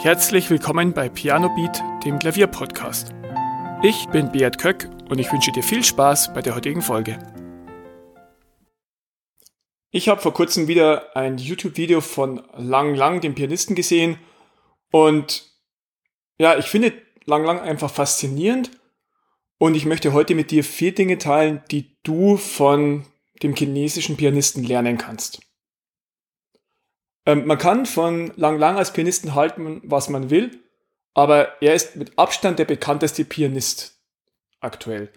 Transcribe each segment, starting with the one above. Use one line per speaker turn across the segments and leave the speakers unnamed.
Herzlich willkommen bei Piano Beat, dem Klavierpodcast. Ich bin Beat Köck und ich wünsche dir viel Spaß bei der heutigen Folge. Ich habe vor kurzem wieder ein YouTube-Video von Lang Lang, dem Pianisten, gesehen und ja, ich finde Lang Lang einfach faszinierend und ich möchte heute mit dir vier Dinge teilen, die du von dem chinesischen Pianisten lernen kannst. Ähm, man kann von Lang Lang als Pianisten halten, was man will, aber er ist mit Abstand der bekannteste Pianist aktuell.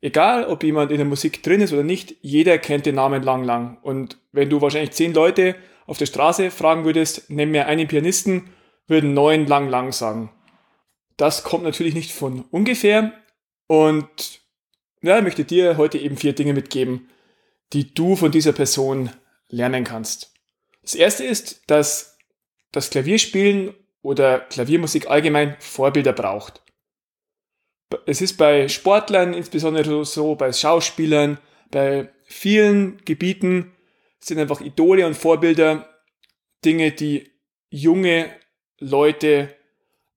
Egal, ob jemand in der Musik drin ist oder nicht, jeder kennt den Namen Lang Lang. Und wenn du wahrscheinlich zehn Leute auf der Straße fragen würdest, nenn mir einen Pianisten, würden neun Lang Lang sagen. Das kommt natürlich nicht von ungefähr. Und ja, ich möchte dir heute eben vier Dinge mitgeben, die du von dieser Person lernen kannst. Das erste ist, dass das Klavierspielen oder Klaviermusik allgemein Vorbilder braucht. Es ist bei Sportlern insbesondere so, bei Schauspielern, bei vielen Gebieten sind einfach Idole und Vorbilder Dinge, die junge Leute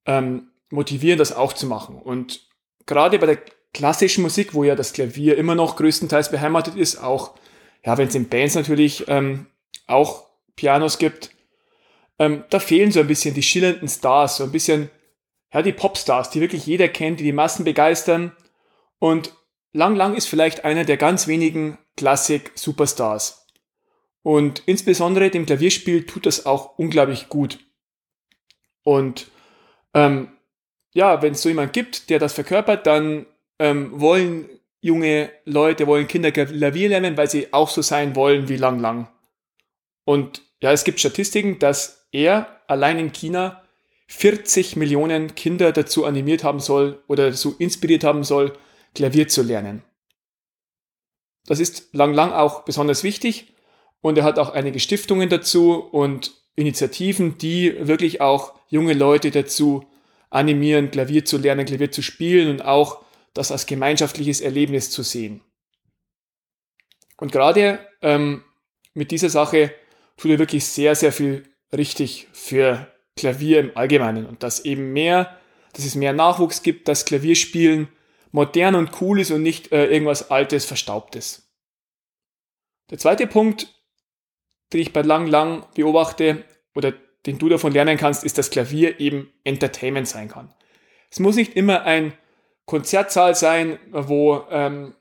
ähm, motivieren, das auch zu machen. Und gerade bei der klassischen Musik, wo ja das Klavier immer noch größtenteils beheimatet ist, auch ja, wenn es in Bands natürlich ähm, auch Pianos gibt, ähm, da fehlen so ein bisschen die schillernden Stars, so ein bisschen, ja, die Popstars, die wirklich jeder kennt, die die Massen begeistern. Und Lang Lang ist vielleicht einer der ganz wenigen Klassik-Superstars. Und insbesondere dem Klavierspiel tut das auch unglaublich gut. Und ähm, ja, wenn es so jemand gibt, der das verkörpert, dann ähm, wollen junge Leute, wollen Kinder Klavier lernen, weil sie auch so sein wollen wie Lang Lang. Und ja, es gibt Statistiken, dass er allein in China 40 Millionen Kinder dazu animiert haben soll oder dazu inspiriert haben soll, Klavier zu lernen. Das ist Lang Lang auch besonders wichtig und er hat auch einige Stiftungen dazu und Initiativen, die wirklich auch junge Leute dazu animieren, Klavier zu lernen, Klavier zu spielen und auch das als gemeinschaftliches Erlebnis zu sehen. Und gerade ähm, mit dieser Sache tut er wirklich sehr, sehr viel richtig für Klavier im Allgemeinen und dass eben mehr, dass es mehr Nachwuchs gibt, dass Klavierspielen modern und cool ist und nicht äh, irgendwas Altes, Verstaubtes. Der zweite Punkt, den ich bei Lang Lang beobachte oder den du davon lernen kannst, ist, dass Klavier eben Entertainment sein kann. Es muss nicht immer ein Konzertsaal sein, wo ähm,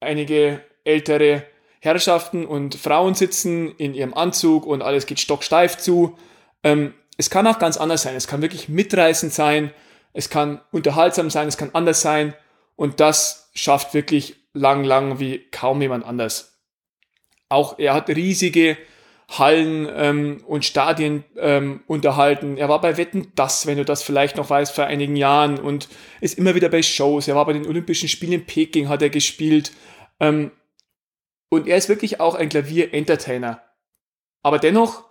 einige ältere Herrschaften und Frauen sitzen in ihrem Anzug und alles geht stocksteif zu. Ähm, es kann auch ganz anders sein. Es kann wirklich mitreißend sein. Es kann unterhaltsam sein. Es kann anders sein. Und das schafft wirklich lang, lang wie kaum jemand anders. Auch er hat riesige Hallen ähm, und Stadien ähm, unterhalten. Er war bei Wetten das, wenn du das vielleicht noch weißt, vor einigen Jahren und ist immer wieder bei Shows. Er war bei den Olympischen Spielen in Peking, hat er gespielt. Ähm, und er ist wirklich auch ein Klavier-Entertainer. Aber dennoch,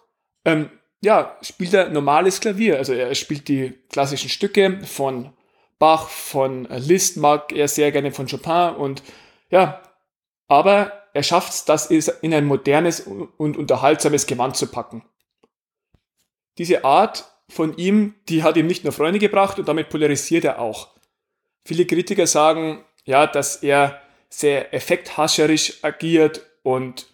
ähm, ja, spielt er normales Klavier. Also er spielt die klassischen Stücke von Bach, von Liszt mag er sehr gerne, von Chopin und ja, aber er schafft es, das in ein modernes und unterhaltsames Gewand zu packen. Diese Art von ihm, die hat ihm nicht nur Freunde gebracht und damit polarisiert er auch. Viele Kritiker sagen, ja, dass er sehr effekthascherisch agiert und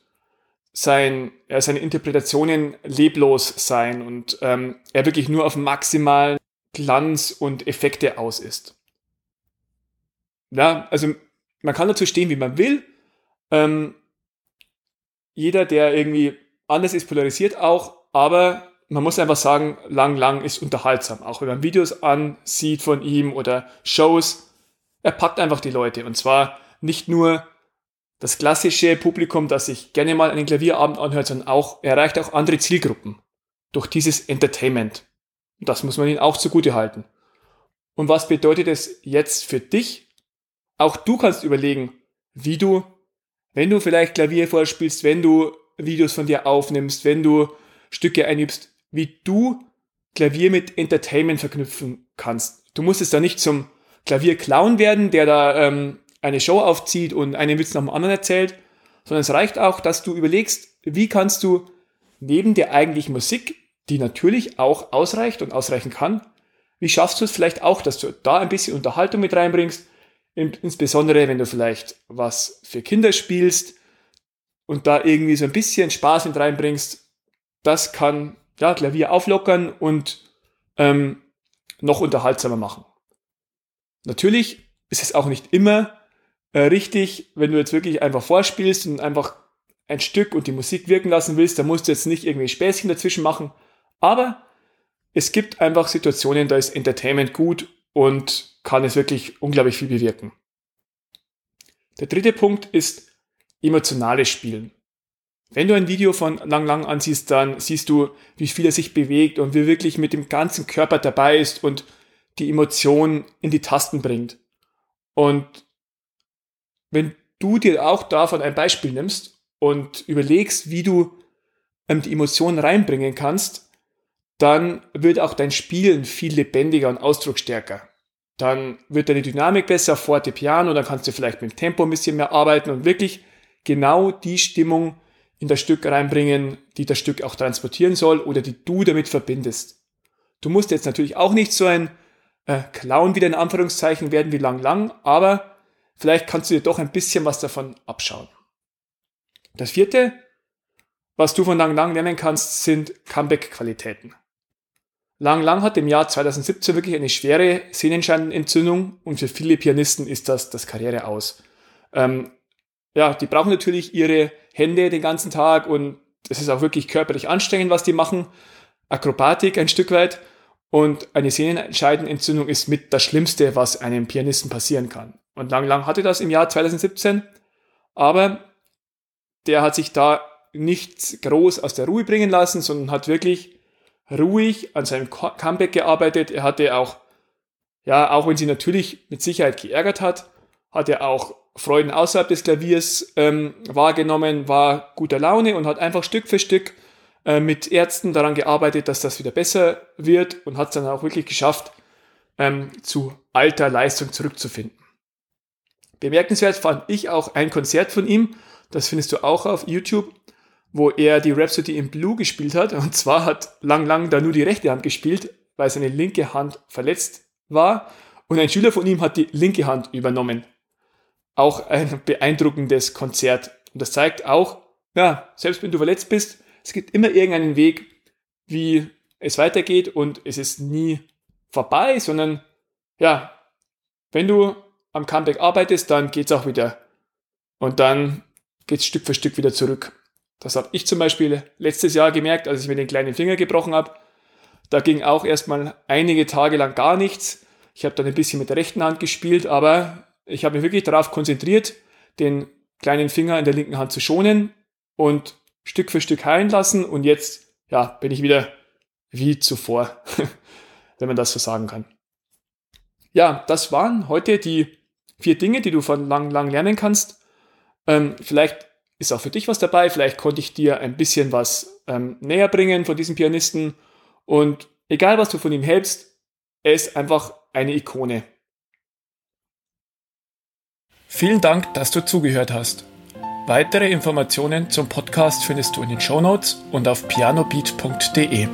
sein, ja, seine Interpretationen leblos sein und ähm, er wirklich nur auf maximalen Glanz und Effekte aus ist. Ja, also man kann dazu stehen, wie man will. Ähm, jeder, der irgendwie anders ist, polarisiert auch, aber man muss einfach sagen, Lang Lang ist unterhaltsam. Auch wenn man Videos ansieht von ihm oder Shows, er packt einfach die Leute. Und zwar nicht nur das klassische Publikum, das sich gerne mal einen Klavierabend anhört, sondern auch, er erreicht auch andere Zielgruppen durch dieses Entertainment. Das muss man ihnen auch zugute halten. Und was bedeutet es jetzt für dich? Auch du kannst überlegen, wie du, wenn du vielleicht Klavier vorspielst, wenn du Videos von dir aufnimmst, wenn du Stücke einübst, wie du Klavier mit Entertainment verknüpfen kannst. Du musst es da nicht zum Klavierclown werden, der da ähm, eine Show aufzieht und einen Witz nach dem anderen erzählt, sondern es reicht auch, dass du überlegst, wie kannst du neben der eigentlichen Musik die natürlich auch ausreicht und ausreichen kann. Wie schaffst du es vielleicht auch, dass du da ein bisschen Unterhaltung mit reinbringst? Insbesondere, wenn du vielleicht was für Kinder spielst und da irgendwie so ein bisschen Spaß mit reinbringst. Das kann ja, Klavier auflockern und ähm, noch unterhaltsamer machen. Natürlich ist es auch nicht immer äh, richtig, wenn du jetzt wirklich einfach vorspielst und einfach ein Stück und die Musik wirken lassen willst, dann musst du jetzt nicht irgendwie Späßchen dazwischen machen. Aber es gibt einfach Situationen, da ist Entertainment gut und kann es wirklich unglaublich viel bewirken. Der dritte Punkt ist emotionales Spielen. Wenn du ein Video von Lang Lang ansiehst, dann siehst du, wie viel er sich bewegt und wie wirklich mit dem ganzen Körper dabei ist und die Emotionen in die Tasten bringt. Und wenn du dir auch davon ein Beispiel nimmst und überlegst, wie du ähm, die Emotionen reinbringen kannst, dann wird auch dein Spielen viel lebendiger und ausdrucksstärker. Dann wird deine Dynamik besser, forte Piano, dann kannst du vielleicht mit dem Tempo ein bisschen mehr arbeiten und wirklich genau die Stimmung in das Stück reinbringen, die das Stück auch transportieren soll oder die du damit verbindest. Du musst jetzt natürlich auch nicht so ein äh, Clown wieder in Anführungszeichen werden wie Lang Lang, aber vielleicht kannst du dir doch ein bisschen was davon abschauen. Das vierte, was du von Lang Lang lernen kannst, sind Comeback-Qualitäten. Lang Lang hat im Jahr 2017 wirklich eine schwere Sehnenscheinentzündung und für viele Pianisten ist das das Karriere aus. Ähm, ja, die brauchen natürlich ihre Hände den ganzen Tag und es ist auch wirklich körperlich anstrengend, was die machen. Akrobatik ein Stück weit. Und eine Sehnenscheidenentzündung ist mit das Schlimmste, was einem Pianisten passieren kann. Und Lang Lang hatte das im Jahr 2017, aber der hat sich da nicht groß aus der Ruhe bringen lassen, sondern hat wirklich ruhig an seinem Comeback gearbeitet. Er hatte auch, ja, auch wenn sie natürlich mit Sicherheit geärgert hat, hat er auch Freuden außerhalb des Klaviers ähm, wahrgenommen, war guter Laune und hat einfach Stück für Stück äh, mit Ärzten daran gearbeitet, dass das wieder besser wird und hat es dann auch wirklich geschafft, ähm, zu alter Leistung zurückzufinden. Bemerkenswert fand ich auch ein Konzert von ihm, das findest du auch auf YouTube, wo er die Rhapsody in Blue gespielt hat. Und zwar hat Lang Lang da nur die rechte Hand gespielt, weil seine linke Hand verletzt war. Und ein Schüler von ihm hat die linke Hand übernommen auch ein beeindruckendes Konzert. Und das zeigt auch, ja, selbst wenn du verletzt bist, es gibt immer irgendeinen Weg, wie es weitergeht und es ist nie vorbei, sondern ja, wenn du am Comeback arbeitest, dann geht es auch wieder. Und dann geht es Stück für Stück wieder zurück. Das habe ich zum Beispiel letztes Jahr gemerkt, als ich mir den kleinen Finger gebrochen habe. Da ging auch erstmal einige Tage lang gar nichts. Ich habe dann ein bisschen mit der rechten Hand gespielt, aber ich habe mich wirklich darauf konzentriert, den kleinen Finger in der linken Hand zu schonen und Stück für Stück heilen lassen. Und jetzt, ja, bin ich wieder wie zuvor, wenn man das so sagen kann. Ja, das waren heute die vier Dinge, die du von lang, lang lernen kannst. Ähm, vielleicht ist auch für dich was dabei. Vielleicht konnte ich dir ein bisschen was ähm, näher bringen von diesem Pianisten. Und egal, was du von ihm hältst, er ist einfach eine Ikone. Vielen Dank, dass du zugehört hast. Weitere Informationen zum Podcast findest du in den Show Notes und auf pianobeat.de.